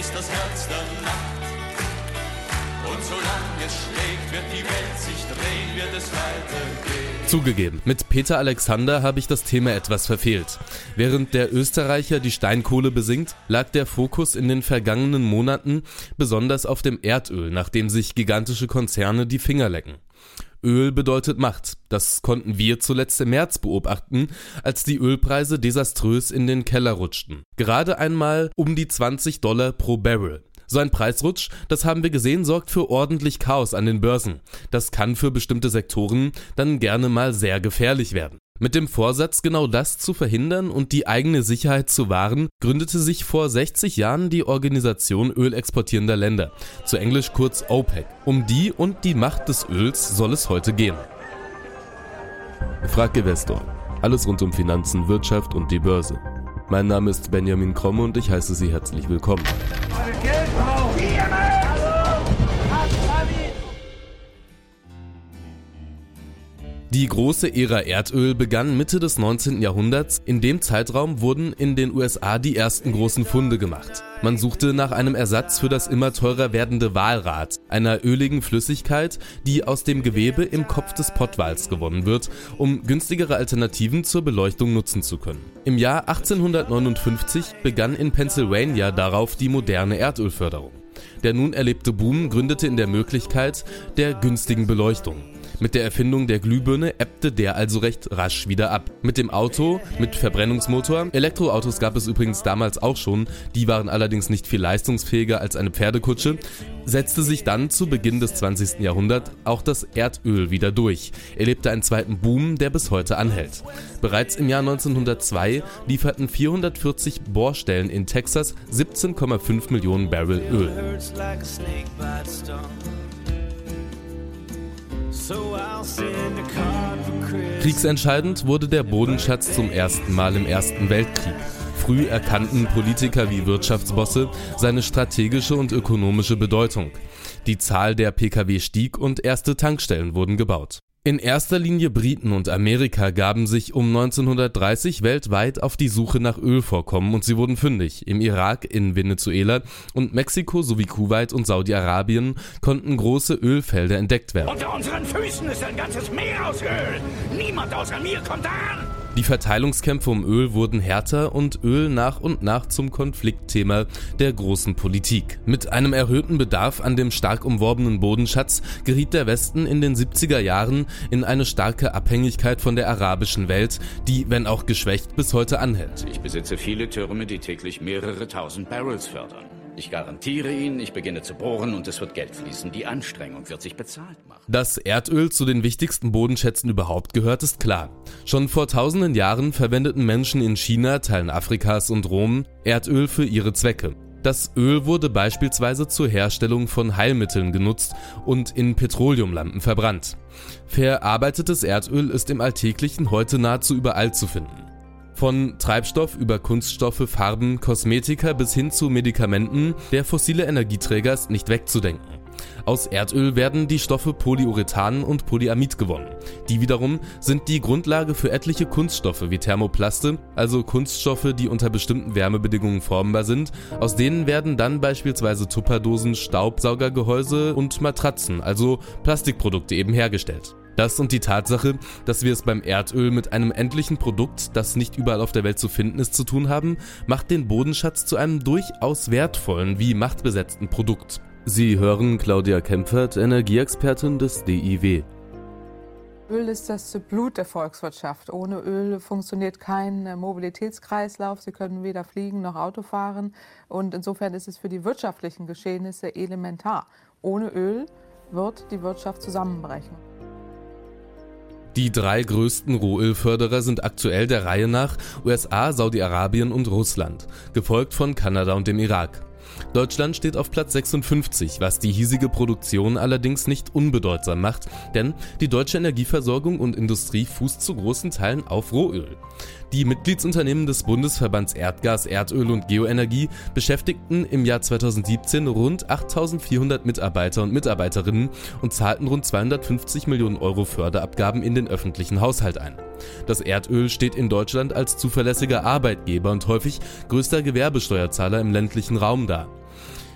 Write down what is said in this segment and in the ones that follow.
ist das Herz der Nacht. Und solange es schlägt, wird die Welt sich drehen, wird es weitergehen. Zugegeben, mit Peter Alexander habe ich das Thema etwas verfehlt. Während der Österreicher die Steinkohle besingt, lag der Fokus in den vergangenen Monaten besonders auf dem Erdöl, nachdem sich gigantische Konzerne die Finger lecken. Öl bedeutet Macht. Das konnten wir zuletzt im März beobachten, als die Ölpreise desaströs in den Keller rutschten. Gerade einmal um die 20 Dollar pro Barrel. So ein Preisrutsch, das haben wir gesehen, sorgt für ordentlich Chaos an den Börsen. Das kann für bestimmte Sektoren dann gerne mal sehr gefährlich werden. Mit dem Vorsatz, genau das zu verhindern und die eigene Sicherheit zu wahren, gründete sich vor 60 Jahren die Organisation ölexportierender Länder, zu Englisch kurz OPEC. Um die und die Macht des Öls soll es heute gehen. Frag Investor. Alles rund um Finanzen, Wirtschaft und die Börse. Mein Name ist Benjamin Kromme und ich heiße Sie herzlich willkommen. Die große Ära Erdöl begann Mitte des 19. Jahrhunderts. In dem Zeitraum wurden in den USA die ersten großen Funde gemacht. Man suchte nach einem Ersatz für das immer teurer werdende Walrat, einer öligen Flüssigkeit, die aus dem Gewebe im Kopf des Pottwals gewonnen wird, um günstigere Alternativen zur Beleuchtung nutzen zu können. Im Jahr 1859 begann in Pennsylvania darauf die moderne Erdölförderung. Der nun erlebte Boom gründete in der Möglichkeit der günstigen Beleuchtung. Mit der Erfindung der Glühbirne ebbte der also recht rasch wieder ab. Mit dem Auto, mit Verbrennungsmotor, Elektroautos gab es übrigens damals auch schon, die waren allerdings nicht viel leistungsfähiger als eine Pferdekutsche, setzte sich dann zu Beginn des 20. Jahrhunderts auch das Erdöl wieder durch, erlebte einen zweiten Boom, der bis heute anhält. Bereits im Jahr 1902 lieferten 440 Bohrstellen in Texas 17,5 Millionen Barrel Öl. Kriegsentscheidend wurde der Bodenschatz zum ersten Mal im Ersten Weltkrieg. Früh erkannten Politiker wie Wirtschaftsbosse seine strategische und ökonomische Bedeutung. Die Zahl der Pkw stieg und erste Tankstellen wurden gebaut. In erster Linie Briten und Amerika gaben sich um 1930 weltweit auf die Suche nach Ölvorkommen und sie wurden fündig. Im Irak, in Venezuela und Mexiko sowie Kuwait und Saudi-Arabien konnten große Ölfelder entdeckt werden. Unter unseren Füßen ist ein ganzes Meer aus Öl. Niemand außer mir kommt da an. Die Verteilungskämpfe um Öl wurden härter und Öl nach und nach zum Konfliktthema der großen Politik. Mit einem erhöhten Bedarf an dem stark umworbenen Bodenschatz geriet der Westen in den 70er Jahren in eine starke Abhängigkeit von der arabischen Welt, die, wenn auch geschwächt, bis heute anhält. Ich besitze viele Türme, die täglich mehrere tausend Barrels fördern. Ich garantiere Ihnen, ich beginne zu bohren und es wird Geld fließen. Die Anstrengung wird sich bezahlt machen. Dass Erdöl zu den wichtigsten Bodenschätzen überhaupt gehört, ist klar. Schon vor tausenden Jahren verwendeten Menschen in China, Teilen Afrikas und Rom Erdöl für ihre Zwecke. Das Öl wurde beispielsweise zur Herstellung von Heilmitteln genutzt und in Petroleumlampen verbrannt. Verarbeitetes Erdöl ist im Alltäglichen heute nahezu überall zu finden. Von Treibstoff über Kunststoffe, Farben, Kosmetika bis hin zu Medikamenten, der fossile Energieträger ist nicht wegzudenken. Aus Erdöl werden die Stoffe Polyurethan und Polyamid gewonnen. Die wiederum sind die Grundlage für etliche Kunststoffe wie Thermoplaste, also Kunststoffe, die unter bestimmten Wärmebedingungen formbar sind. Aus denen werden dann beispielsweise Tupperdosen, Staubsaugergehäuse und Matratzen, also Plastikprodukte eben hergestellt. Das und die Tatsache, dass wir es beim Erdöl mit einem endlichen Produkt, das nicht überall auf der Welt zu finden ist, zu tun haben, macht den Bodenschatz zu einem durchaus wertvollen wie machtbesetzten Produkt. Sie hören Claudia Kempfert, Energieexpertin des DIW. Öl ist das Blut der Volkswirtschaft. Ohne Öl funktioniert kein Mobilitätskreislauf. Sie können weder fliegen noch Auto fahren. Und insofern ist es für die wirtschaftlichen Geschehnisse elementar. Ohne Öl wird die Wirtschaft zusammenbrechen. Die drei größten Rohölförderer sind aktuell der Reihe nach USA, Saudi-Arabien und Russland, gefolgt von Kanada und dem Irak. Deutschland steht auf Platz 56, was die hiesige Produktion allerdings nicht unbedeutsam macht, denn die deutsche Energieversorgung und Industrie fußt zu großen Teilen auf Rohöl. Die Mitgliedsunternehmen des Bundesverbands Erdgas, Erdöl und Geoenergie beschäftigten im Jahr 2017 rund 8400 Mitarbeiter und Mitarbeiterinnen und zahlten rund 250 Millionen Euro Förderabgaben in den öffentlichen Haushalt ein. Das Erdöl steht in Deutschland als zuverlässiger Arbeitgeber und häufig größter Gewerbesteuerzahler im ländlichen Raum dar.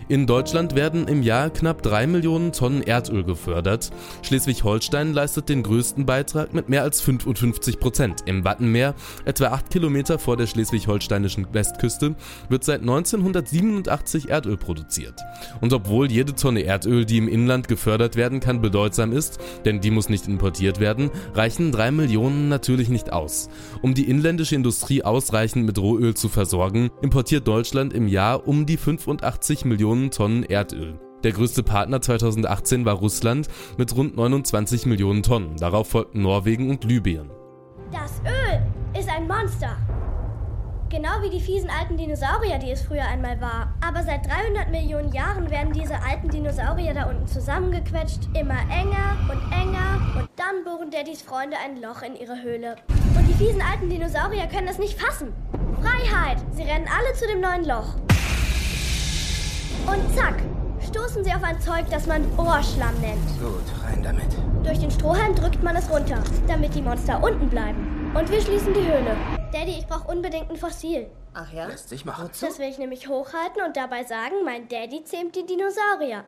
In Deutschland werden im Jahr knapp 3 Millionen Tonnen Erdöl gefördert. Schleswig-Holstein leistet den größten Beitrag mit mehr als 55 Prozent. Im Wattenmeer, etwa 8 Kilometer vor der schleswig-holsteinischen Westküste, wird seit 1987 Erdöl produziert. Und obwohl jede Tonne Erdöl, die im Inland gefördert werden kann, bedeutsam ist, denn die muss nicht importiert werden, reichen 3 Millionen natürlich nicht aus. Um die inländische Industrie ausreichend mit Rohöl zu versorgen, importiert Deutschland im Jahr um die 85 Millionen Millionen Tonnen Erdöl. Der größte Partner 2018 war Russland mit rund 29 Millionen Tonnen. Darauf folgten Norwegen und Libyen. Das Öl ist ein Monster. Genau wie die fiesen alten Dinosaurier, die es früher einmal war. Aber seit 300 Millionen Jahren werden diese alten Dinosaurier da unten zusammengequetscht, immer enger und enger und dann bohren Daddys Freunde ein Loch in ihre Höhle. Und die fiesen alten Dinosaurier können es nicht fassen. Freiheit! Sie rennen alle zu dem neuen Loch. Und zack, stoßen sie auf ein Zeug, das man Bohrschlamm nennt. Gut, rein damit. Durch den Strohhalm drückt man es runter, damit die Monster unten bleiben. Und wir schließen die Höhle. Daddy, ich brauche unbedingt ein Fossil. Ach ja? Lässt sich machen. Das will ich nämlich hochhalten und dabei sagen, mein Daddy zähmt die Dinosaurier.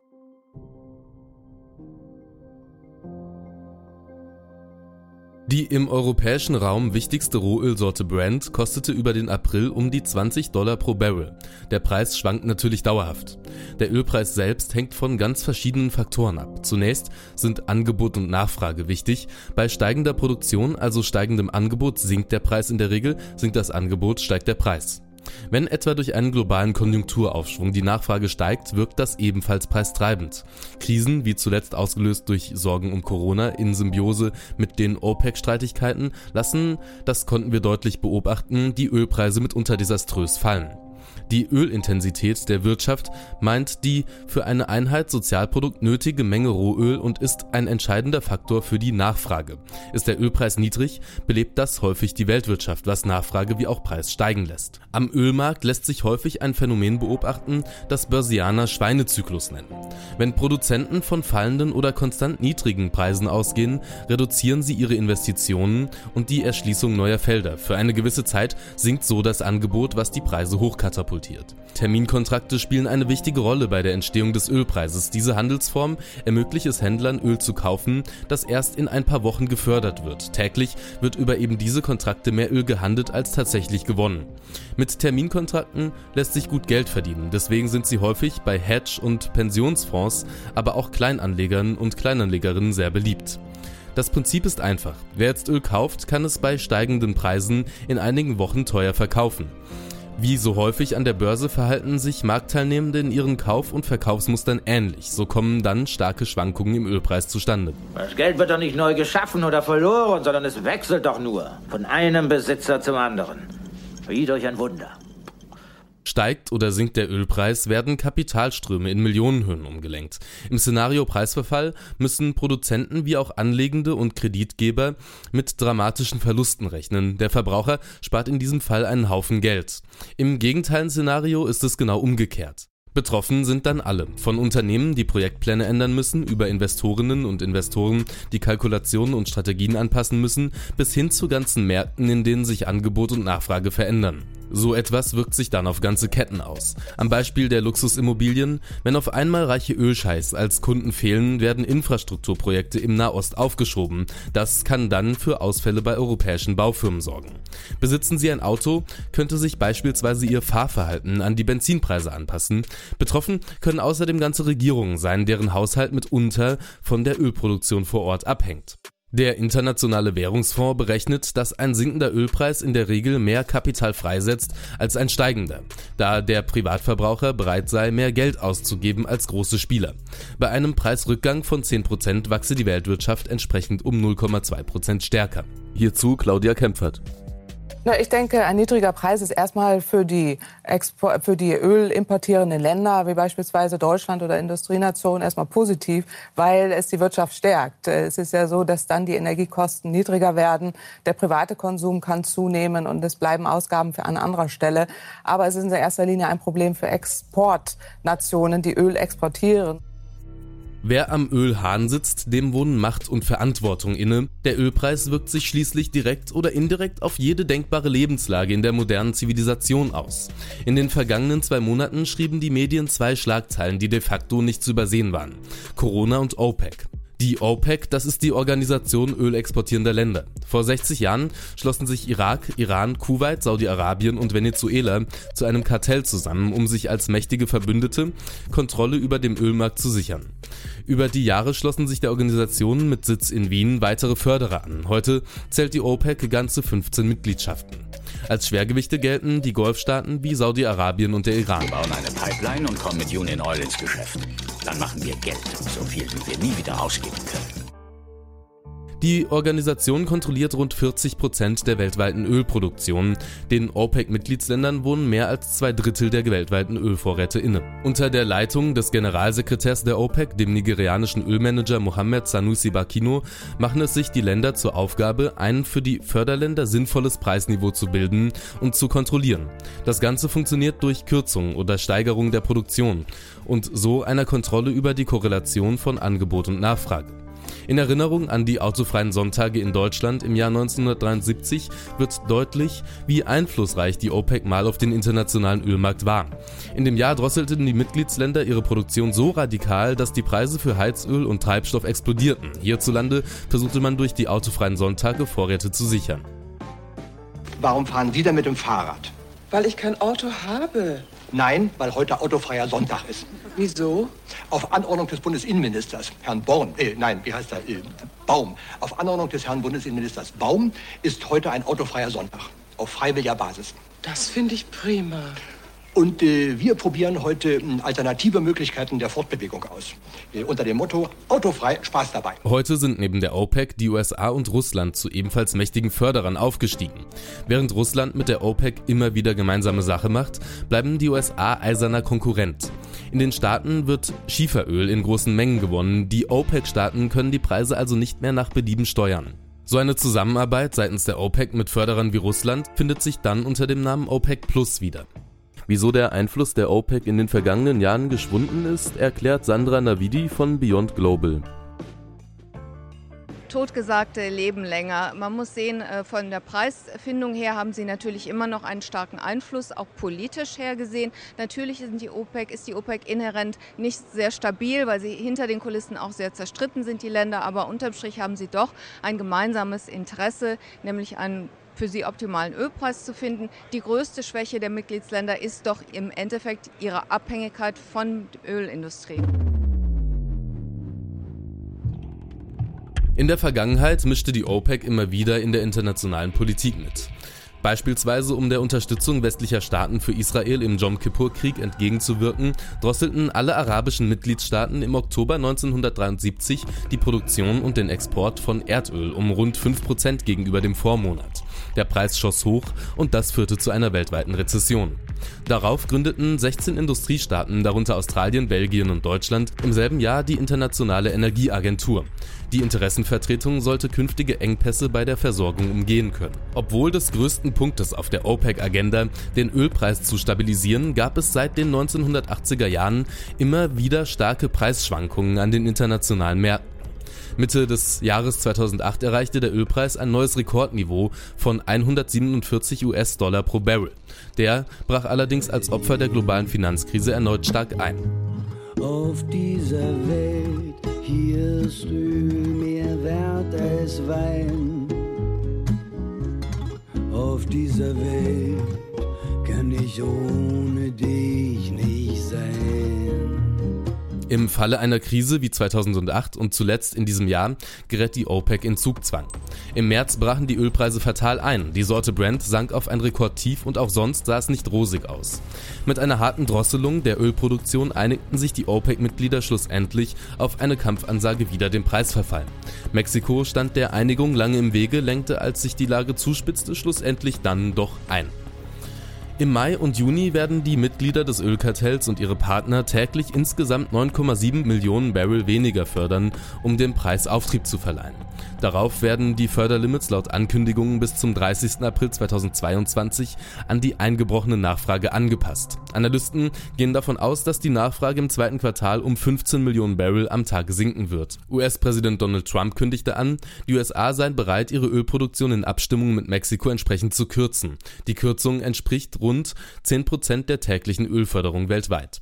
Die im europäischen Raum wichtigste Rohölsorte Brent kostete über den April um die 20 Dollar pro Barrel. Der Preis schwankt natürlich dauerhaft. Der Ölpreis selbst hängt von ganz verschiedenen Faktoren ab. Zunächst sind Angebot und Nachfrage wichtig. Bei steigender Produktion, also steigendem Angebot, sinkt der Preis in der Regel, sinkt das Angebot, steigt der Preis. Wenn etwa durch einen globalen Konjunkturaufschwung die Nachfrage steigt, wirkt das ebenfalls preistreibend. Krisen, wie zuletzt ausgelöst durch Sorgen um Corona in Symbiose mit den OPEC-Streitigkeiten, lassen, das konnten wir deutlich beobachten, die Ölpreise mitunter desaströs fallen. Die Ölintensität der Wirtschaft meint die für eine Einheit Sozialprodukt nötige Menge Rohöl und ist ein entscheidender Faktor für die Nachfrage. Ist der Ölpreis niedrig, belebt das häufig die Weltwirtschaft, was Nachfrage wie auch Preis steigen lässt. Am Ölmarkt lässt sich häufig ein Phänomen beobachten, das Börsianer Schweinezyklus nennen. Wenn Produzenten von fallenden oder konstant niedrigen Preisen ausgehen, reduzieren sie ihre Investitionen und die Erschließung neuer Felder. Für eine gewisse Zeit sinkt so das Angebot, was die Preise hochkatapultiert katapultiert. Terminkontrakte spielen eine wichtige Rolle bei der Entstehung des Ölpreises. Diese Handelsform ermöglicht es Händlern, Öl zu kaufen, das erst in ein paar Wochen gefördert wird. Täglich wird über eben diese Kontrakte mehr Öl gehandelt als tatsächlich gewonnen. Mit Terminkontrakten lässt sich gut Geld verdienen, deswegen sind sie häufig bei Hedge- und Pensionsfonds, aber auch Kleinanlegern und Kleinanlegerinnen sehr beliebt. Das Prinzip ist einfach. Wer jetzt Öl kauft, kann es bei steigenden Preisen in einigen Wochen teuer verkaufen. Wie so häufig an der Börse verhalten sich Marktteilnehmende in ihren Kauf- und Verkaufsmustern ähnlich. So kommen dann starke Schwankungen im Ölpreis zustande. Das Geld wird doch nicht neu geschaffen oder verloren, sondern es wechselt doch nur von einem Besitzer zum anderen. Wie durch ein Wunder. Steigt oder sinkt der Ölpreis, werden Kapitalströme in Millionenhöhen umgelenkt. Im Szenario Preisverfall müssen Produzenten wie auch Anlegende und Kreditgeber mit dramatischen Verlusten rechnen. Der Verbraucher spart in diesem Fall einen Haufen Geld. Im Gegenteil-Szenario ist es genau umgekehrt. Betroffen sind dann alle, von Unternehmen, die Projektpläne ändern müssen, über Investorinnen und Investoren, die Kalkulationen und Strategien anpassen müssen, bis hin zu ganzen Märkten, in denen sich Angebot und Nachfrage verändern. So etwas wirkt sich dann auf ganze Ketten aus. Am Beispiel der Luxusimmobilien, wenn auf einmal reiche Ölscheiß als Kunden fehlen, werden Infrastrukturprojekte im Nahost aufgeschoben. Das kann dann für Ausfälle bei europäischen Baufirmen sorgen. Besitzen Sie ein Auto, könnte sich beispielsweise Ihr Fahrverhalten an die Benzinpreise anpassen. Betroffen können außerdem ganze Regierungen sein, deren Haushalt mitunter von der Ölproduktion vor Ort abhängt. Der Internationale Währungsfonds berechnet, dass ein sinkender Ölpreis in der Regel mehr Kapital freisetzt als ein steigender, da der Privatverbraucher bereit sei, mehr Geld auszugeben als große Spieler. Bei einem Preisrückgang von 10% wachse die Weltwirtschaft entsprechend um 0,2% stärker. Hierzu Claudia Kempfert. Na, ich denke, ein niedriger Preis ist erstmal für die, Expo für die ölimportierenden Länder, wie beispielsweise Deutschland oder Industrienationen, erstmal positiv, weil es die Wirtschaft stärkt. Es ist ja so, dass dann die Energiekosten niedriger werden, der private Konsum kann zunehmen und es bleiben Ausgaben für an anderer Stelle. Aber es ist in erster Linie ein Problem für Exportnationen, die Öl exportieren. Wer am Ölhahn sitzt, dem wohnen Macht und Verantwortung inne. Der Ölpreis wirkt sich schließlich direkt oder indirekt auf jede denkbare Lebenslage in der modernen Zivilisation aus. In den vergangenen zwei Monaten schrieben die Medien zwei Schlagzeilen, die de facto nicht zu übersehen waren. Corona und OPEC. Die OPEC, das ist die Organisation ölexportierender Länder. Vor 60 Jahren schlossen sich Irak, Iran, Kuwait, Saudi-Arabien und Venezuela zu einem Kartell zusammen, um sich als mächtige Verbündete Kontrolle über den Ölmarkt zu sichern. Über die Jahre schlossen sich der Organisation mit Sitz in Wien weitere Förderer an. Heute zählt die OPEC ganze 15 Mitgliedschaften. Als Schwergewichte gelten die Golfstaaten wie Saudi-Arabien und der Iran. Wir bauen eine Pipeline und kommen mit Union Oil ins Geschäft. Dann machen wir Geld, so viel wie wir nie wieder ausgeben können. Die Organisation kontrolliert rund 40 Prozent der weltweiten Ölproduktion. Den OPEC-Mitgliedsländern wohnen mehr als zwei Drittel der weltweiten Ölvorräte inne. Unter der Leitung des Generalsekretärs der OPEC, dem nigerianischen Ölmanager Mohamed Sanusi Bakino, machen es sich die Länder zur Aufgabe, ein für die Förderländer sinnvolles Preisniveau zu bilden und zu kontrollieren. Das Ganze funktioniert durch Kürzung oder Steigerung der Produktion und so einer Kontrolle über die Korrelation von Angebot und Nachfrage. In Erinnerung an die autofreien Sonntage in Deutschland im Jahr 1973 wird deutlich, wie einflussreich die OPEC mal auf den internationalen Ölmarkt war. In dem Jahr drosselten die Mitgliedsländer ihre Produktion so radikal, dass die Preise für Heizöl und Treibstoff explodierten. Hierzulande versuchte man durch die autofreien Sonntage Vorräte zu sichern. Warum fahren Sie denn mit dem Fahrrad? Weil ich kein Auto habe. Nein, weil heute autofreier Sonntag ist. Wieso? Auf Anordnung des Bundesinnenministers, Herrn Born, äh, nein, wie heißt er, äh, Baum. Auf Anordnung des Herrn Bundesinnenministers Baum ist heute ein autofreier Sonntag. Auf freiwilliger Basis. Das finde ich prima. Und äh, wir probieren heute äh, alternative Möglichkeiten der Fortbewegung aus. Äh, unter dem Motto Autofrei, Spaß dabei. Heute sind neben der OPEC die USA und Russland zu ebenfalls mächtigen Förderern aufgestiegen. Während Russland mit der OPEC immer wieder gemeinsame Sache macht, bleiben die USA eiserner Konkurrent. In den Staaten wird Schieferöl in großen Mengen gewonnen. Die OPEC-Staaten können die Preise also nicht mehr nach Belieben steuern. So eine Zusammenarbeit seitens der OPEC mit Förderern wie Russland findet sich dann unter dem Namen OPEC Plus wieder. Wieso der Einfluss der OPEC in den vergangenen Jahren geschwunden ist, erklärt Sandra Navidi von Beyond Global. Totgesagte leben länger. Man muss sehen, äh, von der Preisfindung her haben sie natürlich immer noch einen starken Einfluss, auch politisch her gesehen. Natürlich sind die OPEC, ist die OPEC inhärent nicht sehr stabil, weil sie hinter den Kulissen auch sehr zerstritten sind, die Länder. Aber unterm Strich haben sie doch ein gemeinsames Interesse, nämlich einen für sie optimalen Ölpreis zu finden. Die größte Schwäche der Mitgliedsländer ist doch im Endeffekt ihre Abhängigkeit von Ölindustrie. In der Vergangenheit mischte die OPEC immer wieder in der internationalen Politik mit. Beispielsweise um der Unterstützung westlicher Staaten für Israel im Jom Kippur-Krieg entgegenzuwirken, drosselten alle arabischen Mitgliedstaaten im Oktober 1973 die Produktion und den Export von Erdöl um rund 5% gegenüber dem Vormonat. Der Preis schoss hoch und das führte zu einer weltweiten Rezession. Darauf gründeten 16 Industriestaaten, darunter Australien, Belgien und Deutschland, im selben Jahr die Internationale Energieagentur. Die Interessenvertretung sollte künftige Engpässe bei der Versorgung umgehen können. Obwohl des größten Punktes auf der OPEC-Agenda, den Ölpreis zu stabilisieren, gab es seit den 1980er Jahren immer wieder starke Preisschwankungen an den internationalen Märkten. Mitte des Jahres 2008 erreichte der Ölpreis ein neues Rekordniveau von 147 US-Dollar pro Barrel. Der brach allerdings als Opfer der globalen Finanzkrise erneut stark ein. Auf dieser Welt, hier ist Öl mehr wert als Wein. Auf dieser Welt kann ich ohne dich nicht. Im Falle einer Krise wie 2008 und zuletzt in diesem Jahr gerät die OPEC in Zugzwang. Im März brachen die Ölpreise fatal ein. Die Sorte Brent sank auf ein Rekordtief und auch sonst sah es nicht rosig aus. Mit einer harten Drosselung der Ölproduktion einigten sich die OPEC-Mitglieder schlussendlich auf eine Kampfansage wider den Preisverfall. Mexiko stand der Einigung lange im Wege, lenkte, als sich die Lage zuspitzte, schlussendlich dann doch ein. Im Mai und Juni werden die Mitglieder des Ölkartells und ihre Partner täglich insgesamt 9,7 Millionen Barrel weniger fördern, um dem Preis Auftrieb zu verleihen. Darauf werden die Förderlimits laut Ankündigungen bis zum 30. April 2022 an die eingebrochene Nachfrage angepasst. Analysten gehen davon aus, dass die Nachfrage im zweiten Quartal um 15 Millionen Barrel am Tag sinken wird. US-Präsident Donald Trump kündigte an, die USA seien bereit, ihre Ölproduktion in Abstimmung mit Mexiko entsprechend zu kürzen. Die Kürzung entspricht rund 10% der täglichen Ölförderung weltweit.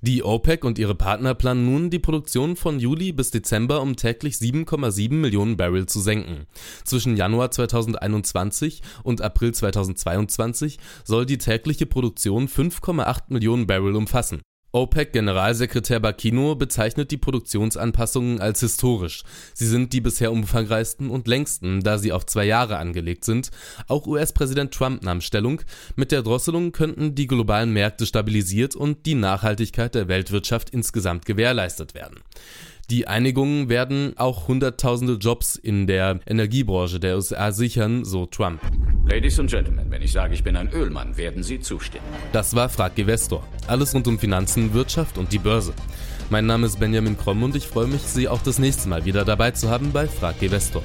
Die OPEC und ihre Partner planen nun, die Produktion von Juli bis Dezember um täglich 7,7 Millionen Barrel zu senken. Zwischen Januar 2021 und April 2022 soll die tägliche Produktion 5,8 Millionen Barrel umfassen. OPEC-Generalsekretär Bakino bezeichnet die Produktionsanpassungen als historisch. Sie sind die bisher umfangreichsten und längsten, da sie auf zwei Jahre angelegt sind. Auch US-Präsident Trump nahm Stellung. Mit der Drosselung könnten die globalen Märkte stabilisiert und die Nachhaltigkeit der Weltwirtschaft insgesamt gewährleistet werden. Die Einigungen werden auch Hunderttausende Jobs in der Energiebranche der USA sichern, so Trump. Ladies and Gentlemen, wenn ich sage, ich bin ein Ölmann, werden Sie zustimmen. Das war Frag Investor. Alles rund um Finanzen, Wirtschaft und die Börse. Mein Name ist Benjamin Kromm und ich freue mich, Sie auch das nächste Mal wieder dabei zu haben bei Frag Investor.